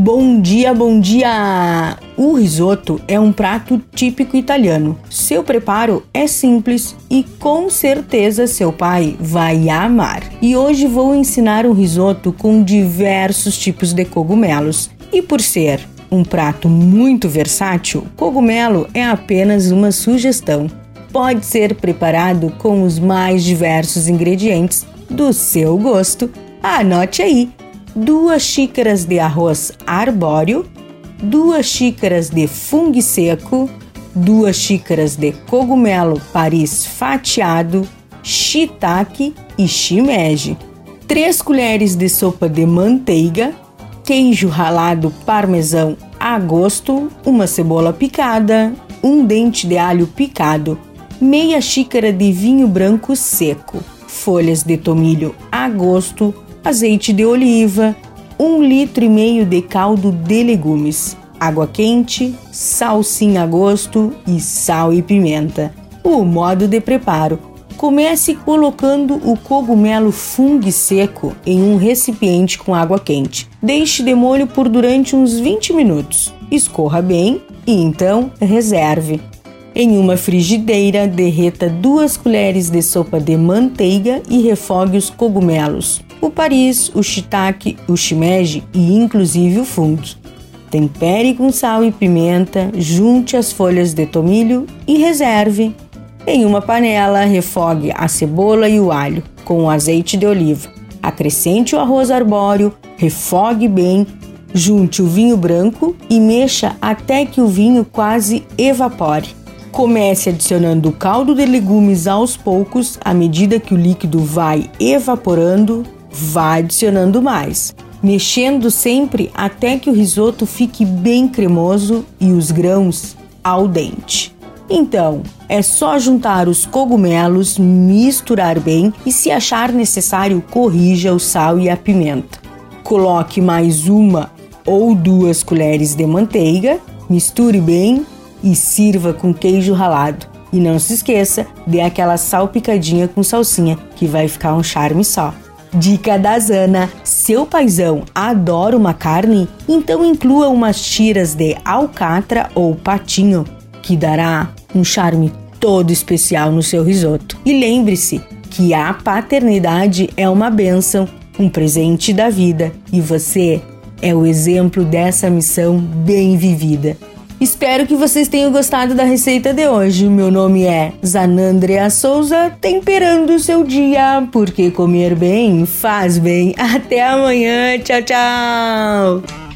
Bom dia, bom dia! O risoto é um prato típico italiano. Seu preparo é simples e com certeza seu pai vai amar. E hoje vou ensinar um risoto com diversos tipos de cogumelos. E por ser um prato muito versátil, cogumelo é apenas uma sugestão. Pode ser preparado com os mais diversos ingredientes do seu gosto. Anote aí! Duas xícaras de arroz arbóreo, duas xícaras de fungo seco, duas xícaras de cogumelo Paris fatiado, shiitake e shimeji, três colheres de sopa de manteiga, queijo ralado parmesão a gosto, uma cebola picada, um dente de alho picado, meia xícara de vinho branco seco, folhas de tomilho a gosto, azeite de oliva, um litro e meio de caldo de legumes, água quente, salsinha a gosto e sal e pimenta. O modo de preparo: comece colocando o cogumelo fungo seco em um recipiente com água quente. Deixe de molho por durante uns 20 minutos. Escorra bem e então reserve. Em uma frigideira, derreta duas colheres de sopa de manteiga e refogue os cogumelos o Paris, o shiitake, o shimeji e inclusive o fungo. Tempere com sal e pimenta, junte as folhas de tomilho e reserve. Em uma panela, refogue a cebola e o alho com azeite de oliva. Acrescente o arroz arbóreo, refogue bem, junte o vinho branco e mexa até que o vinho quase evapore. Comece adicionando o caldo de legumes aos poucos à medida que o líquido vai evaporando Vá adicionando mais, mexendo sempre até que o risoto fique bem cremoso e os grãos ao dente. Então, é só juntar os cogumelos, misturar bem e, se achar necessário, corrija o sal e a pimenta. Coloque mais uma ou duas colheres de manteiga, misture bem e sirva com queijo ralado. E não se esqueça, dê aquela salpicadinha com salsinha, que vai ficar um charme só. Dica da Zana: seu paizão adora uma carne? Então inclua umas tiras de alcatra ou patinho, que dará um charme todo especial no seu risoto. E lembre-se que a paternidade é uma bênção, um presente da vida, e você é o exemplo dessa missão bem vivida. Espero que vocês tenham gostado da receita de hoje. Meu nome é Zanandrea Souza, temperando o seu dia, porque comer bem faz bem. Até amanhã. Tchau, tchau.